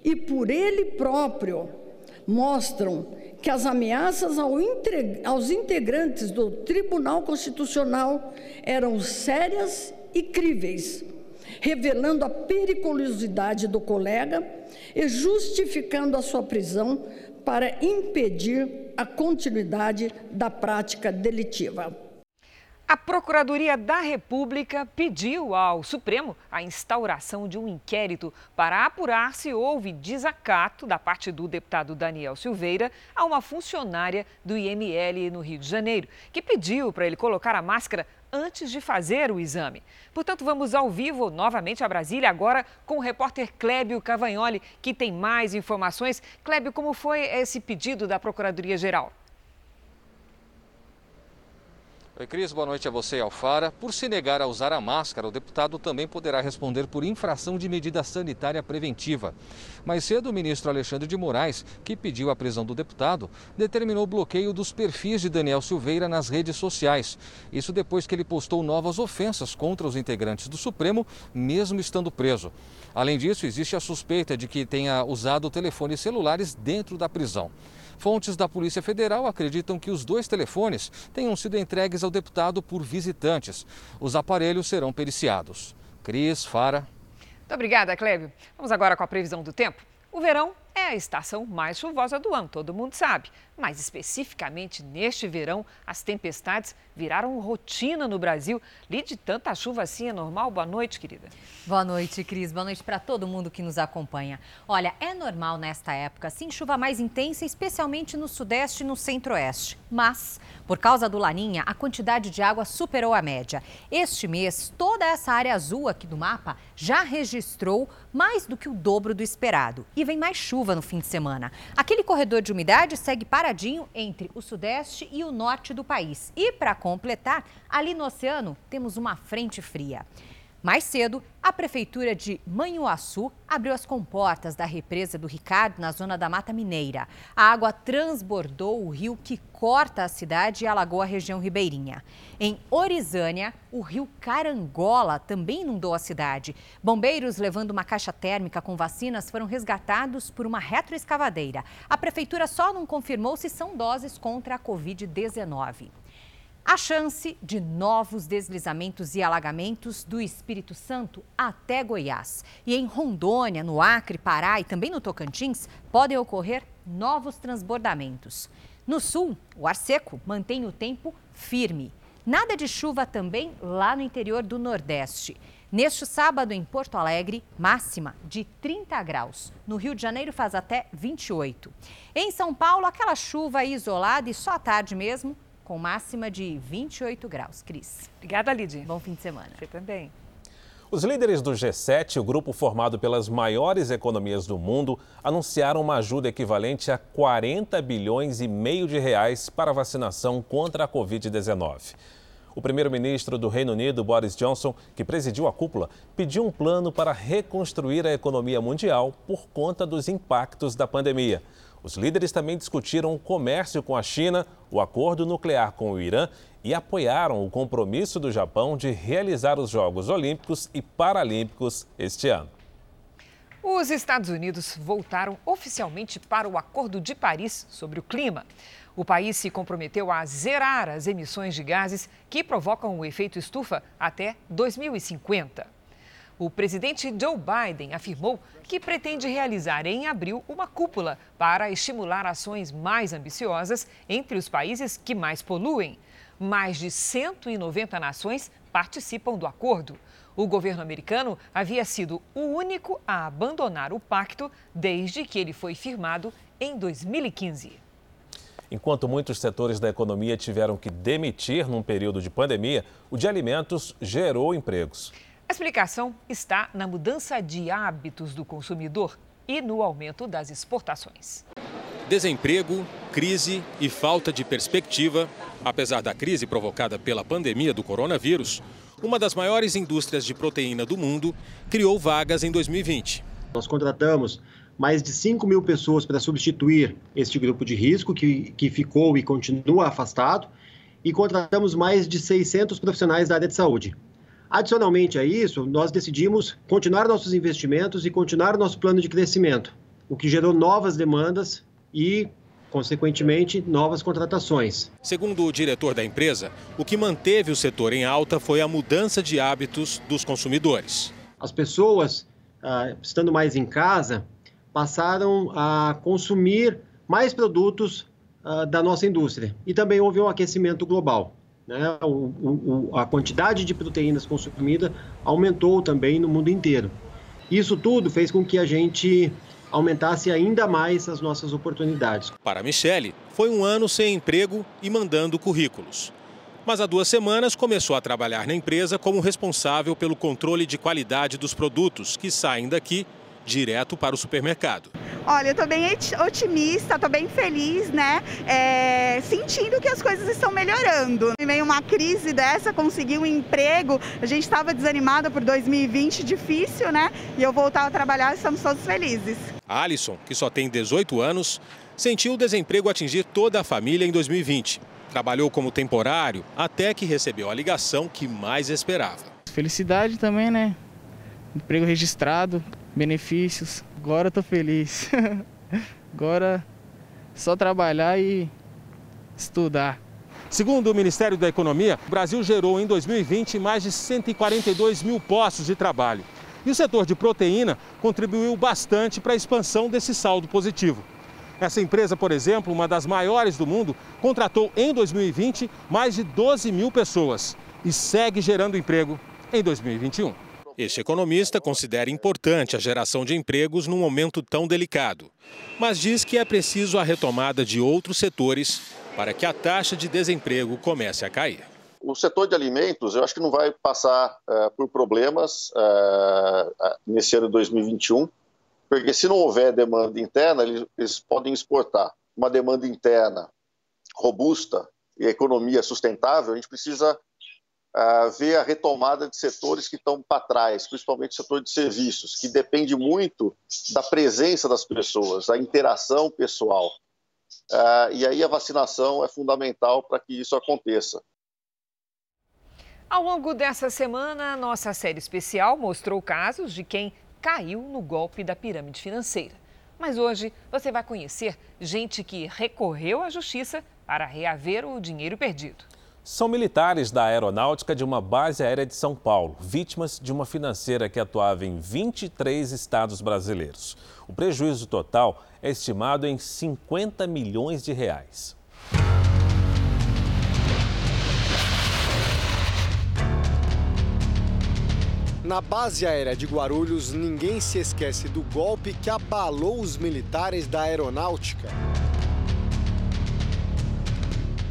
e por ele próprio, mostram que as ameaças aos integrantes do Tribunal Constitucional eram sérias e críveis, revelando a periculosidade do colega e justificando a sua prisão para impedir a continuidade da prática delitiva. A Procuradoria da República pediu ao Supremo a instauração de um inquérito para apurar se houve desacato da parte do deputado Daniel Silveira a uma funcionária do IML no Rio de Janeiro, que pediu para ele colocar a máscara antes de fazer o exame. Portanto, vamos ao vivo novamente a Brasília, agora com o repórter Clébio Cavagnoli, que tem mais informações. Clébio, como foi esse pedido da Procuradoria-Geral? Oi, Cris, boa noite a você e Alfara. Por se negar a usar a máscara, o deputado também poderá responder por infração de medida sanitária preventiva. Mais cedo, o ministro Alexandre de Moraes, que pediu a prisão do deputado, determinou o bloqueio dos perfis de Daniel Silveira nas redes sociais. Isso depois que ele postou novas ofensas contra os integrantes do Supremo, mesmo estando preso. Além disso, existe a suspeita de que tenha usado telefones celulares dentro da prisão. Fontes da Polícia Federal acreditam que os dois telefones tenham sido entregues ao deputado por visitantes. Os aparelhos serão periciados. Cris, Fara. Muito obrigada, Clébio. Vamos agora com a previsão do tempo. O verão é a estação mais chuvosa do ano, todo mundo sabe. Mas especificamente neste verão, as tempestades viraram rotina no Brasil. Lide, tanta chuva assim é normal? Boa noite, querida. Boa noite, Cris. Boa noite para todo mundo que nos acompanha. Olha, é normal nesta época, sim, chuva mais intensa, especialmente no sudeste e no centro-oeste. Mas, por causa do Laninha, a quantidade de água superou a média. Este mês, toda essa área azul aqui do mapa já registrou mais do que o dobro do esperado. E vem mais chuva chuva no fim de semana. Aquele corredor de umidade segue paradinho entre o sudeste e o norte do país. E para completar, ali no oceano temos uma frente fria. Mais cedo, a Prefeitura de Manhuaçu abriu as comportas da represa do Ricardo, na zona da Mata Mineira. A água transbordou o rio que corta a cidade e alagou a região ribeirinha. Em Orizânia, o rio Carangola também inundou a cidade. Bombeiros levando uma caixa térmica com vacinas foram resgatados por uma retroescavadeira. A Prefeitura só não confirmou se são doses contra a Covid-19 a chance de novos deslizamentos e alagamentos do Espírito Santo até Goiás. E em Rondônia, no Acre, Pará e também no Tocantins, podem ocorrer novos transbordamentos. No sul, o ar seco mantém o tempo firme. Nada de chuva também lá no interior do Nordeste. Neste sábado, em Porto Alegre, máxima de 30 graus. No Rio de Janeiro, faz até 28. Em São Paulo, aquela chuva isolada e só à tarde mesmo, com máxima de 28 graus. Cris. Obrigada, Lidy. Bom fim de semana. Você também. Os líderes do G7, o grupo formado pelas maiores economias do mundo, anunciaram uma ajuda equivalente a 40 bilhões e meio de reais para a vacinação contra a Covid-19. O primeiro-ministro do Reino Unido, Boris Johnson, que presidiu a cúpula, pediu um plano para reconstruir a economia mundial por conta dos impactos da pandemia. Os líderes também discutiram o comércio com a China, o acordo nuclear com o Irã e apoiaram o compromisso do Japão de realizar os Jogos Olímpicos e Paralímpicos este ano. Os Estados Unidos voltaram oficialmente para o Acordo de Paris sobre o clima. O país se comprometeu a zerar as emissões de gases que provocam o efeito estufa até 2050. O presidente Joe Biden afirmou que pretende realizar em abril uma cúpula para estimular ações mais ambiciosas entre os países que mais poluem. Mais de 190 nações participam do acordo. O governo americano havia sido o único a abandonar o pacto desde que ele foi firmado em 2015. Enquanto muitos setores da economia tiveram que demitir num período de pandemia, o de alimentos gerou empregos. A explicação está na mudança de hábitos do consumidor e no aumento das exportações. Desemprego, crise e falta de perspectiva. Apesar da crise provocada pela pandemia do coronavírus, uma das maiores indústrias de proteína do mundo criou vagas em 2020. Nós contratamos mais de 5 mil pessoas para substituir este grupo de risco que, que ficou e continua afastado, e contratamos mais de 600 profissionais da área de saúde. Adicionalmente a isso, nós decidimos continuar nossos investimentos e continuar nosso plano de crescimento, o que gerou novas demandas e, consequentemente, novas contratações. Segundo o diretor da empresa, o que manteve o setor em alta foi a mudança de hábitos dos consumidores. As pessoas, ah, estando mais em casa, passaram a consumir mais produtos ah, da nossa indústria e também houve um aquecimento global. Né? O, o, a quantidade de proteínas consumida aumentou também no mundo inteiro. Isso tudo fez com que a gente aumentasse ainda mais as nossas oportunidades. Para Michele, foi um ano sem emprego e mandando currículos. Mas há duas semanas começou a trabalhar na empresa como responsável pelo controle de qualidade dos produtos que saem daqui direto para o supermercado. Olha, eu estou bem otimista, estou bem feliz, né? É, sentindo que as coisas estão melhorando. Em meio a uma crise dessa, conseguir um emprego, a gente estava desanimada por 2020, difícil, né? E eu voltar a trabalhar, estamos todos felizes. A Alisson, que só tem 18 anos, sentiu o desemprego atingir toda a família em 2020. Trabalhou como temporário até que recebeu a ligação que mais esperava. Felicidade também, né? Emprego registrado, benefícios. Agora eu tô feliz. (laughs) Agora só trabalhar e estudar. Segundo o Ministério da Economia, o Brasil gerou em 2020 mais de 142 mil postos de trabalho. E o setor de proteína contribuiu bastante para a expansão desse saldo positivo. Essa empresa, por exemplo, uma das maiores do mundo, contratou em 2020 mais de 12 mil pessoas e segue gerando emprego em 2021. Este economista considera importante a geração de empregos num momento tão delicado, mas diz que é preciso a retomada de outros setores para que a taxa de desemprego comece a cair. O setor de alimentos, eu acho que não vai passar uh, por problemas uh, nesse ano de 2021. Porque se não houver demanda interna, eles, eles podem exportar. Uma demanda interna robusta e economia sustentável, a gente precisa ver a retomada de setores que estão para trás, principalmente o setor de serviços, que depende muito da presença das pessoas, da interação pessoal. Uh, e aí a vacinação é fundamental para que isso aconteça. Ao longo dessa semana, nossa série especial mostrou casos de quem caiu no golpe da pirâmide financeira. Mas hoje você vai conhecer gente que recorreu à justiça para reaver o dinheiro perdido. São militares da aeronáutica de uma base aérea de São Paulo, vítimas de uma financeira que atuava em 23 estados brasileiros. O prejuízo total é estimado em 50 milhões de reais. Na base aérea de Guarulhos, ninguém se esquece do golpe que abalou os militares da aeronáutica.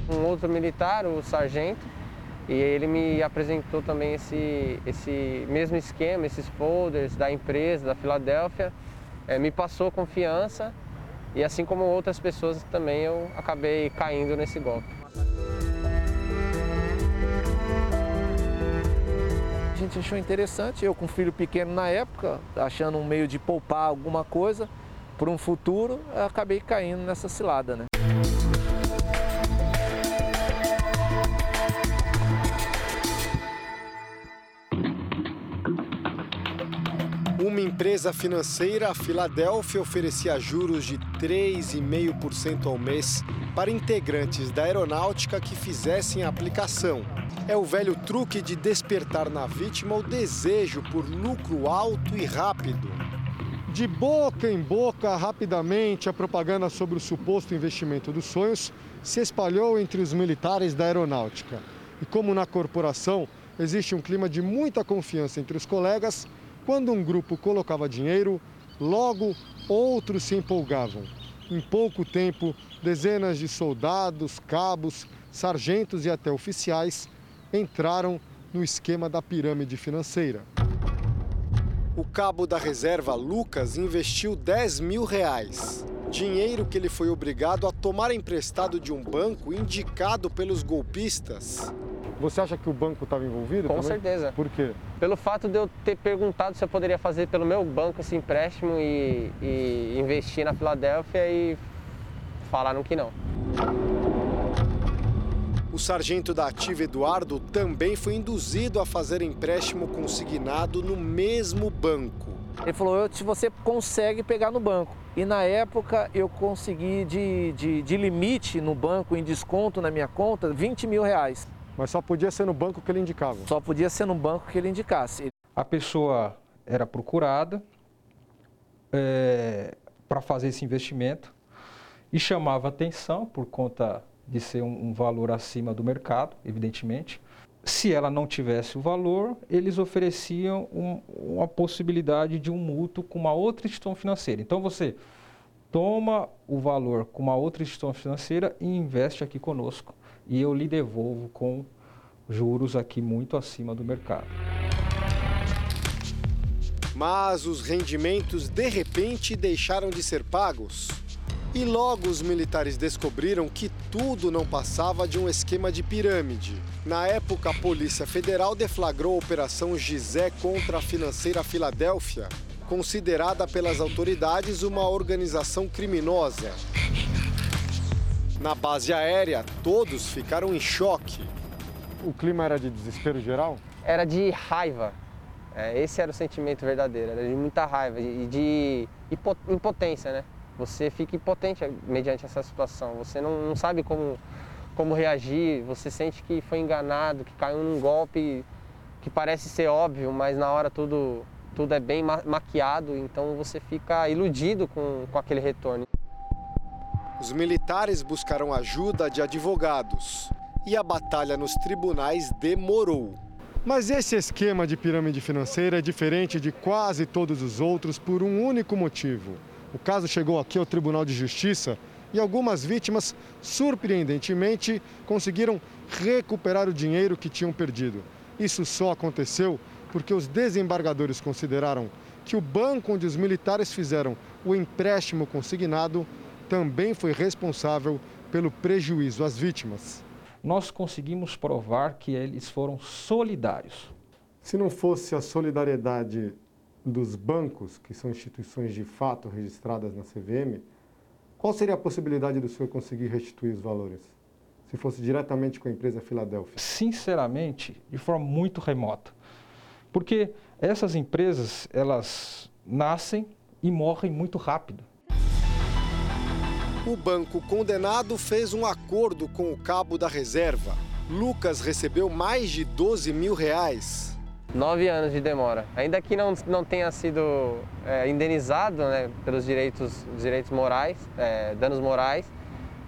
Um outro militar, o sargento, e ele me apresentou também esse, esse mesmo esquema, esses folders da empresa, da Filadélfia, é, me passou confiança e assim como outras pessoas também eu acabei caindo nesse golpe. A gente achou interessante, eu com filho pequeno na época, achando um meio de poupar alguma coisa para um futuro, acabei caindo nessa cilada, né? Empresa financeira, Filadélfia, oferecia juros de 3,5% ao mês para integrantes da aeronáutica que fizessem a aplicação. É o velho truque de despertar na vítima o desejo por lucro alto e rápido. De boca em boca, rapidamente, a propaganda sobre o suposto investimento dos sonhos se espalhou entre os militares da aeronáutica. E como na corporação existe um clima de muita confiança entre os colegas, quando um grupo colocava dinheiro, logo outros se empolgavam. Em pouco tempo, dezenas de soldados, cabos, sargentos e até oficiais entraram no esquema da pirâmide financeira. O cabo da reserva Lucas investiu 10 mil reais. Dinheiro que ele foi obrigado a tomar emprestado de um banco indicado pelos golpistas. Você acha que o banco estava envolvido? Com também? certeza. Por quê? Pelo fato de eu ter perguntado se eu poderia fazer pelo meu banco esse empréstimo e, e investir na Filadélfia e falaram que não. O sargento da ativa Eduardo também foi induzido a fazer empréstimo consignado no mesmo banco. Ele falou, se você consegue pegar no banco. E na época eu consegui de, de, de limite no banco, em desconto na minha conta, 20 mil reais. Mas só podia ser no banco que ele indicava? Só podia ser no banco que ele indicasse. A pessoa era procurada é, para fazer esse investimento e chamava atenção por conta de ser um, um valor acima do mercado, evidentemente. Se ela não tivesse o valor, eles ofereciam um, uma possibilidade de um mútuo com uma outra instituição financeira. Então você toma o valor com uma outra instituição financeira e investe aqui conosco e eu lhe devolvo com juros aqui muito acima do mercado. Mas os rendimentos de repente deixaram de ser pagos. E logo os militares descobriram que tudo não passava de um esquema de pirâmide. Na época, a Polícia Federal deflagrou a Operação Gizé contra a financeira Filadélfia, considerada pelas autoridades uma organização criminosa. Na base aérea, todos ficaram em choque. O clima era de desespero geral? Era de raiva. É, esse era o sentimento verdadeiro, era de muita raiva e de impotência, né? Você fica impotente mediante essa situação. Você não, não sabe como, como reagir, você sente que foi enganado, que caiu num golpe que parece ser óbvio, mas na hora tudo, tudo é bem maquiado, então você fica iludido com, com aquele retorno. Os militares buscaram ajuda de advogados e a batalha nos tribunais demorou. Mas esse esquema de pirâmide financeira é diferente de quase todos os outros por um único motivo. O caso chegou aqui ao Tribunal de Justiça e algumas vítimas, surpreendentemente, conseguiram recuperar o dinheiro que tinham perdido. Isso só aconteceu porque os desembargadores consideraram que o banco onde os militares fizeram o empréstimo consignado também foi responsável pelo prejuízo às vítimas. Nós conseguimos provar que eles foram solidários. Se não fosse a solidariedade dos bancos, que são instituições de fato registradas na CVM, qual seria a possibilidade do senhor conseguir restituir os valores? Se fosse diretamente com a empresa Filadélfia? Sinceramente, de forma muito remota. Porque essas empresas, elas nascem e morrem muito rápido. O banco condenado fez um acordo com o cabo da reserva. Lucas recebeu mais de 12 mil reais. Nove anos de demora. Ainda que não, não tenha sido é, indenizado né, pelos direitos, direitos morais, é, danos morais,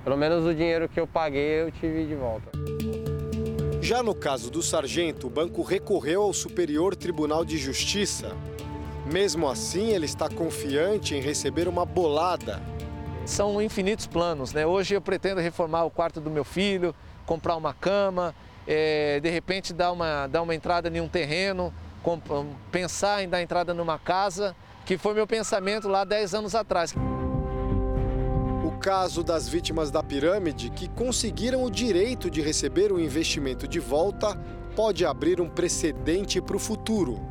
pelo menos o dinheiro que eu paguei eu tive de volta. Já no caso do sargento, o banco recorreu ao Superior Tribunal de Justiça. Mesmo assim, ele está confiante em receber uma bolada são infinitos planos. Né? Hoje eu pretendo reformar o quarto do meu filho, comprar uma cama, é, de repente dar uma, dar uma entrada em um terreno, pensar em dar entrada numa casa, que foi meu pensamento lá 10 anos atrás. O caso das vítimas da pirâmide que conseguiram o direito de receber o investimento de volta pode abrir um precedente para o futuro.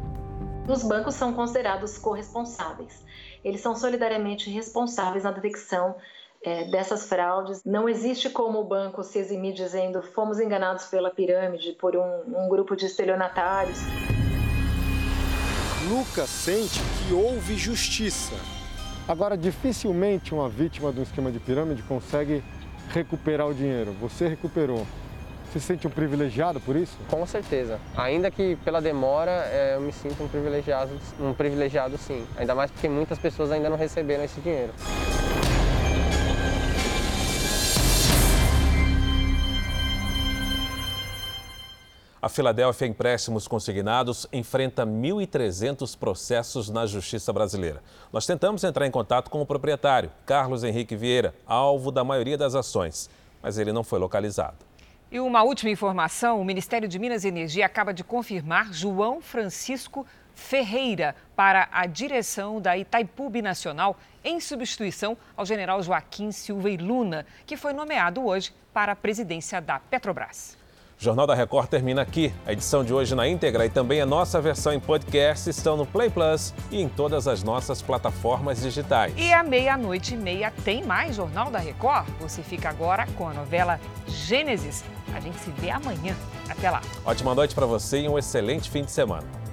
Os bancos são considerados corresponsáveis eles são solidariamente responsáveis na detecção é, dessas fraudes. Não existe como o banco se eximir dizendo fomos enganados pela pirâmide, por um, um grupo de estelionatários. Lucas sente que houve justiça. Agora, dificilmente uma vítima de um esquema de pirâmide consegue recuperar o dinheiro. Você recuperou. Você se sente um privilegiado por isso? Com certeza. Ainda que pela demora, é, eu me sinto um privilegiado, um privilegiado sim. Ainda mais porque muitas pessoas ainda não receberam esse dinheiro. A Filadélfia Empréstimos Consignados enfrenta 1.300 processos na justiça brasileira. Nós tentamos entrar em contato com o proprietário, Carlos Henrique Vieira, alvo da maioria das ações, mas ele não foi localizado. E uma última informação: o Ministério de Minas e Energia acaba de confirmar João Francisco Ferreira para a direção da Itaipu Nacional, em substituição ao general Joaquim Silva e Luna, que foi nomeado hoje para a presidência da Petrobras. O Jornal da Record termina aqui. A edição de hoje na íntegra e também a nossa versão em podcast estão no Play Plus e em todas as nossas plataformas digitais. E à meia-noite e meia tem mais Jornal da Record. Você fica agora com a novela Gênesis. A gente se vê amanhã. Até lá. Ótima noite para você e um excelente fim de semana.